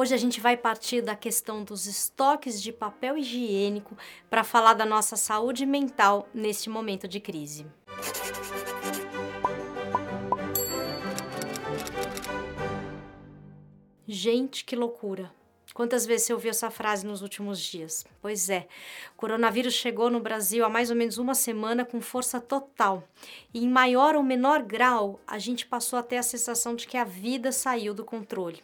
Hoje a gente vai partir da questão dos estoques de papel higiênico para falar da nossa saúde mental neste momento de crise. Gente, que loucura! Quantas vezes você ouviu essa frase nos últimos dias? Pois é, o coronavírus chegou no Brasil há mais ou menos uma semana com força total. E em maior ou menor grau, a gente passou a ter a sensação de que a vida saiu do controle.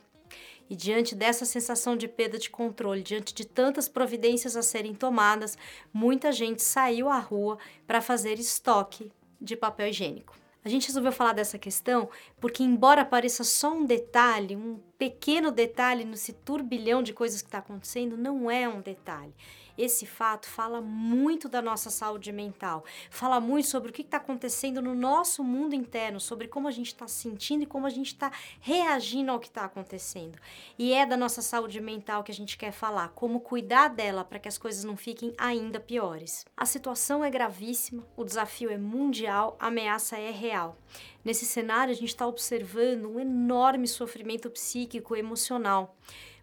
E diante dessa sensação de perda de controle, diante de tantas providências a serem tomadas, muita gente saiu à rua para fazer estoque de papel higiênico. A gente resolveu falar dessa questão porque, embora pareça só um detalhe, um pequeno detalhe nesse turbilhão de coisas que está acontecendo, não é um detalhe. Esse fato fala muito da nossa saúde mental, fala muito sobre o que está acontecendo no nosso mundo interno, sobre como a gente está sentindo e como a gente está reagindo ao que está acontecendo. E é da nossa saúde mental que a gente quer falar, como cuidar dela para que as coisas não fiquem ainda piores. A situação é gravíssima, o desafio é mundial, a ameaça é real. Nesse cenário, a gente está observando um enorme sofrimento psíquico e emocional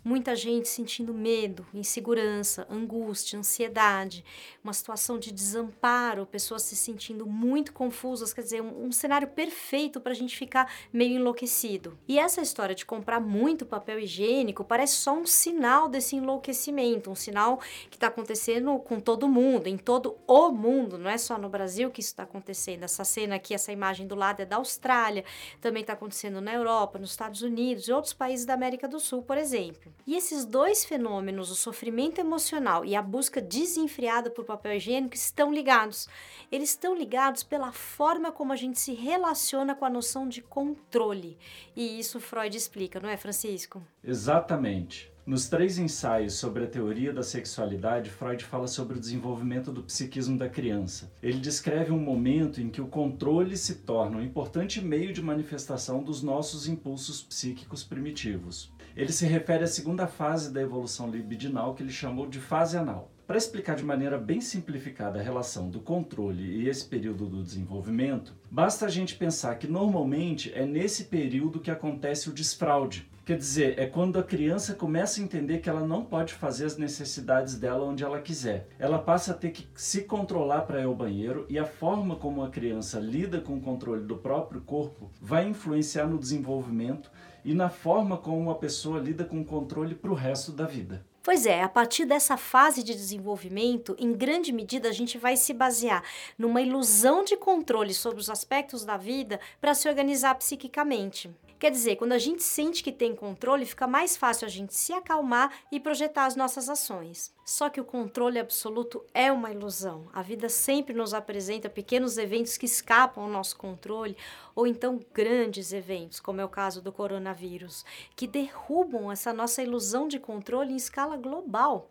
muita gente sentindo medo, insegurança, angústia, ansiedade, uma situação de desamparo, pessoas se sentindo muito confusas, quer dizer, um, um cenário perfeito para a gente ficar meio enlouquecido. E essa história de comprar muito papel higiênico parece só um sinal desse enlouquecimento, um sinal que está acontecendo com todo mundo, em todo o mundo, não é só no Brasil que isso está acontecendo. Essa cena aqui, essa imagem do lado é da Austrália, também está acontecendo na Europa, nos Estados Unidos e outros países da América do Sul, por exemplo. E esses dois fenômenos, o sofrimento emocional e a busca desenfreada por papel higiênico, estão ligados. Eles estão ligados pela forma como a gente se relaciona com a noção de controle. E isso Freud explica, não é, Francisco? Exatamente. Nos três ensaios sobre a teoria da sexualidade, Freud fala sobre o desenvolvimento do psiquismo da criança. Ele descreve um momento em que o controle se torna um importante meio de manifestação dos nossos impulsos psíquicos primitivos. Ele se refere à segunda fase da evolução libidinal que ele chamou de fase anal. Para explicar de maneira bem simplificada a relação do controle e esse período do desenvolvimento, basta a gente pensar que normalmente é nesse período que acontece o desfraude. Quer dizer, é quando a criança começa a entender que ela não pode fazer as necessidades dela onde ela quiser. Ela passa a ter que se controlar para ir ao banheiro e a forma como a criança lida com o controle do próprio corpo vai influenciar no desenvolvimento e na forma como a pessoa lida com o controle para o resto da vida. Pois é, a partir dessa fase de desenvolvimento, em grande medida a gente vai se basear numa ilusão de controle sobre os aspectos da vida para se organizar psiquicamente. Quer dizer, quando a gente sente que tem controle, fica mais fácil a gente se acalmar e projetar as nossas ações. Só que o controle absoluto é uma ilusão. A vida sempre nos apresenta pequenos eventos que escapam ao nosso controle, ou então grandes eventos, como é o caso do coronavírus, que derrubam essa nossa ilusão de controle em escala global.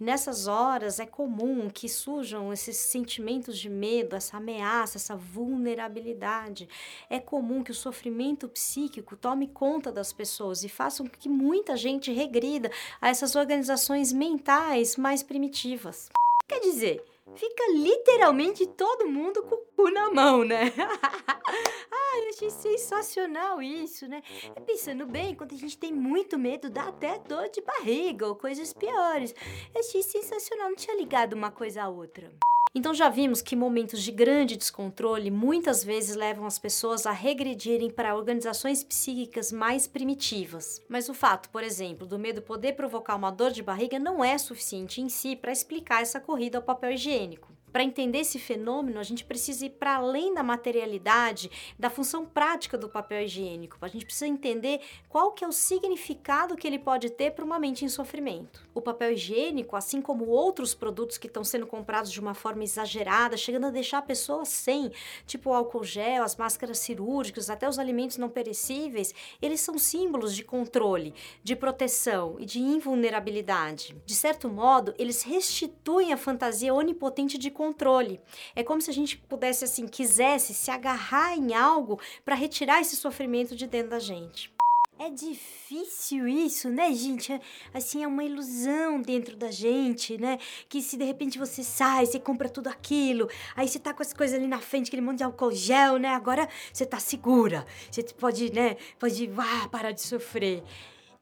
E nessas horas é comum que surjam esses sentimentos de medo, essa ameaça, essa vulnerabilidade. É comum que o sofrimento psíquico tome conta das pessoas e faça com que muita gente regrida a essas organizações mentais mais primitivas. Quer dizer, fica literalmente todo mundo com o cu na mão, né? Ai, achei sensacional isso, né? Pensando bem, quando a gente tem muito medo, dá até dor de barriga ou coisas piores. achei sensacional, não tinha ligado uma coisa à outra. Então já vimos que momentos de grande descontrole muitas vezes levam as pessoas a regredirem para organizações psíquicas mais primitivas. Mas o fato, por exemplo, do medo poder provocar uma dor de barriga não é suficiente em si para explicar essa corrida ao papel higiênico. Para entender esse fenômeno, a gente precisa ir para além da materialidade, da função prática do papel higiênico. A gente precisa entender qual que é o significado que ele pode ter para uma mente em sofrimento. O papel higiênico, assim como outros produtos que estão sendo comprados de uma forma exagerada, chegando a deixar a pessoa sem, tipo o álcool gel, as máscaras cirúrgicas, até os alimentos não perecíveis, eles são símbolos de controle, de proteção e de invulnerabilidade. De certo modo, eles restituem a fantasia onipotente de controle controle. É como se a gente pudesse, assim, quisesse se agarrar em algo para retirar esse sofrimento de dentro da gente. É difícil isso, né, gente? É, assim, é uma ilusão dentro da gente, né? Que se de repente você sai, você compra tudo aquilo, aí você tá com as coisas ali na frente, aquele monte de álcool gel, né? Agora você tá segura, você pode, né? Pode, ah, parar de sofrer.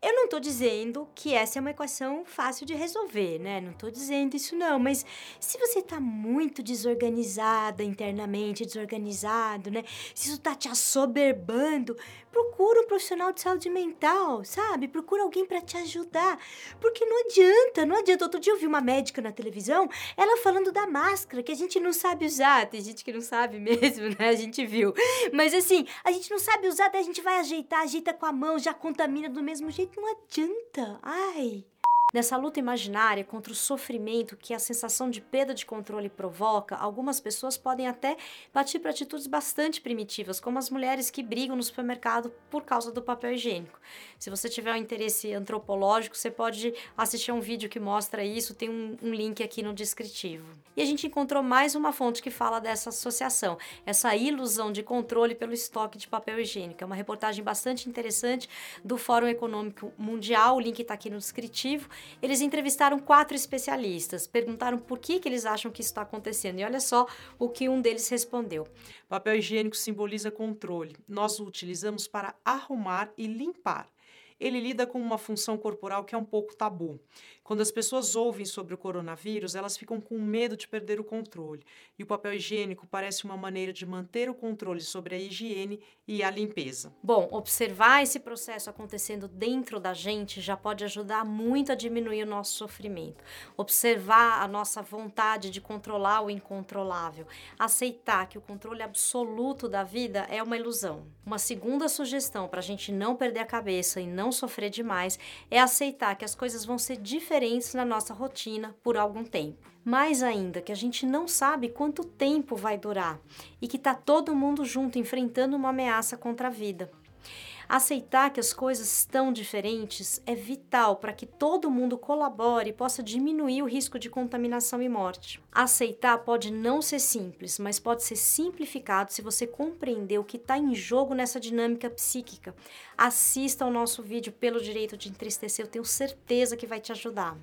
Eu não estou dizendo que essa é uma equação fácil de resolver, né? Não estou dizendo isso não, mas se você está muito desorganizada internamente, desorganizado, né? Se isso está te assoberbando, procura um profissional de saúde mental, sabe? Procura alguém para te ajudar, porque não adianta, não adianta. Outro dia eu vi uma médica na televisão, ela falando da máscara que a gente não sabe usar. Tem gente que não sabe mesmo, né? A gente viu. Mas assim, a gente não sabe usar, daí a gente vai ajeitar, ajeita com a mão, já contamina do mesmo jeito. Não adianta. Ai. Nessa luta imaginária contra o sofrimento que a sensação de perda de controle provoca, algumas pessoas podem até partir para atitudes bastante primitivas, como as mulheres que brigam no supermercado por causa do papel higiênico. Se você tiver um interesse antropológico, você pode assistir a um vídeo que mostra isso, tem um, um link aqui no descritivo. E a gente encontrou mais uma fonte que fala dessa associação, essa ilusão de controle pelo estoque de papel higiênico. É uma reportagem bastante interessante do Fórum Econômico Mundial, o link está aqui no descritivo eles entrevistaram quatro especialistas, perguntaram por que, que eles acham que isso está acontecendo. E olha só o que um deles respondeu: Papel higiênico simboliza controle. Nós o utilizamos para arrumar e limpar ele lida com uma função corporal que é um pouco tabu. Quando as pessoas ouvem sobre o coronavírus, elas ficam com medo de perder o controle. E o papel higiênico parece uma maneira de manter o controle sobre a higiene e a limpeza. Bom, observar esse processo acontecendo dentro da gente já pode ajudar muito a diminuir o nosso sofrimento. Observar a nossa vontade de controlar o incontrolável. Aceitar que o controle absoluto da vida é uma ilusão. Uma segunda sugestão para a gente não perder a cabeça e não sofrer demais é aceitar que as coisas vão ser diferentes na nossa rotina por algum tempo. Mais ainda, que a gente não sabe quanto tempo vai durar e que está todo mundo junto enfrentando uma ameaça contra a vida. Aceitar que as coisas estão diferentes é vital para que todo mundo colabore e possa diminuir o risco de contaminação e morte. Aceitar pode não ser simples, mas pode ser simplificado se você compreender o que está em jogo nessa dinâmica psíquica. Assista ao nosso vídeo pelo direito de entristecer, eu tenho certeza que vai te ajudar.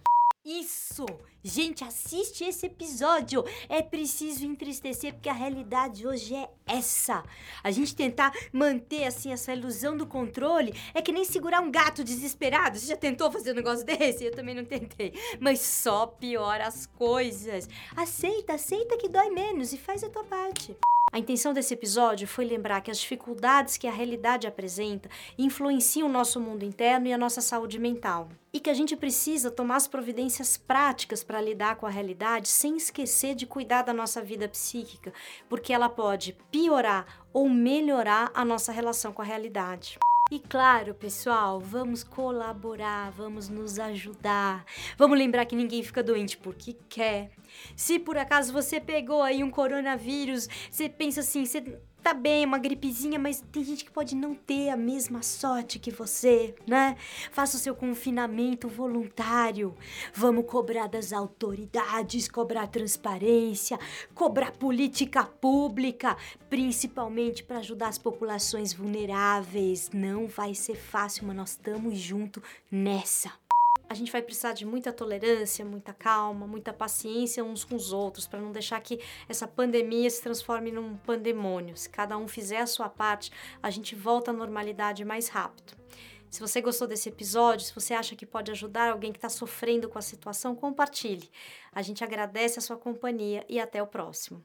Isso! Gente, assiste esse episódio. É preciso entristecer porque a realidade hoje é essa. A gente tentar manter assim essa ilusão do controle é que nem segurar um gato desesperado. Você já tentou fazer um negócio desse? Eu também não tentei. Mas só piora as coisas. Aceita, aceita que dói menos e faz a tua parte. A intenção desse episódio foi lembrar que as dificuldades que a realidade apresenta influenciam o nosso mundo interno e a nossa saúde mental. E que a gente precisa tomar as providências práticas para lidar com a realidade sem esquecer de cuidar da nossa vida psíquica, porque ela pode piorar ou melhorar a nossa relação com a realidade. E claro, pessoal, vamos colaborar, vamos nos ajudar. Vamos lembrar que ninguém fica doente porque quer. Se por acaso você pegou aí um coronavírus, você pensa assim, você tá bem, uma gripezinha, mas tem gente que pode não ter a mesma sorte que você, né? Faça o seu confinamento voluntário. Vamos cobrar das autoridades, cobrar transparência, cobrar política pública, principalmente para ajudar as populações vulneráveis. Não vai ser fácil, mas nós estamos junto nessa a gente vai precisar de muita tolerância, muita calma, muita paciência uns com os outros, para não deixar que essa pandemia se transforme num pandemônio. Se cada um fizer a sua parte, a gente volta à normalidade mais rápido. Se você gostou desse episódio, se você acha que pode ajudar alguém que está sofrendo com a situação, compartilhe. A gente agradece a sua companhia e até o próximo.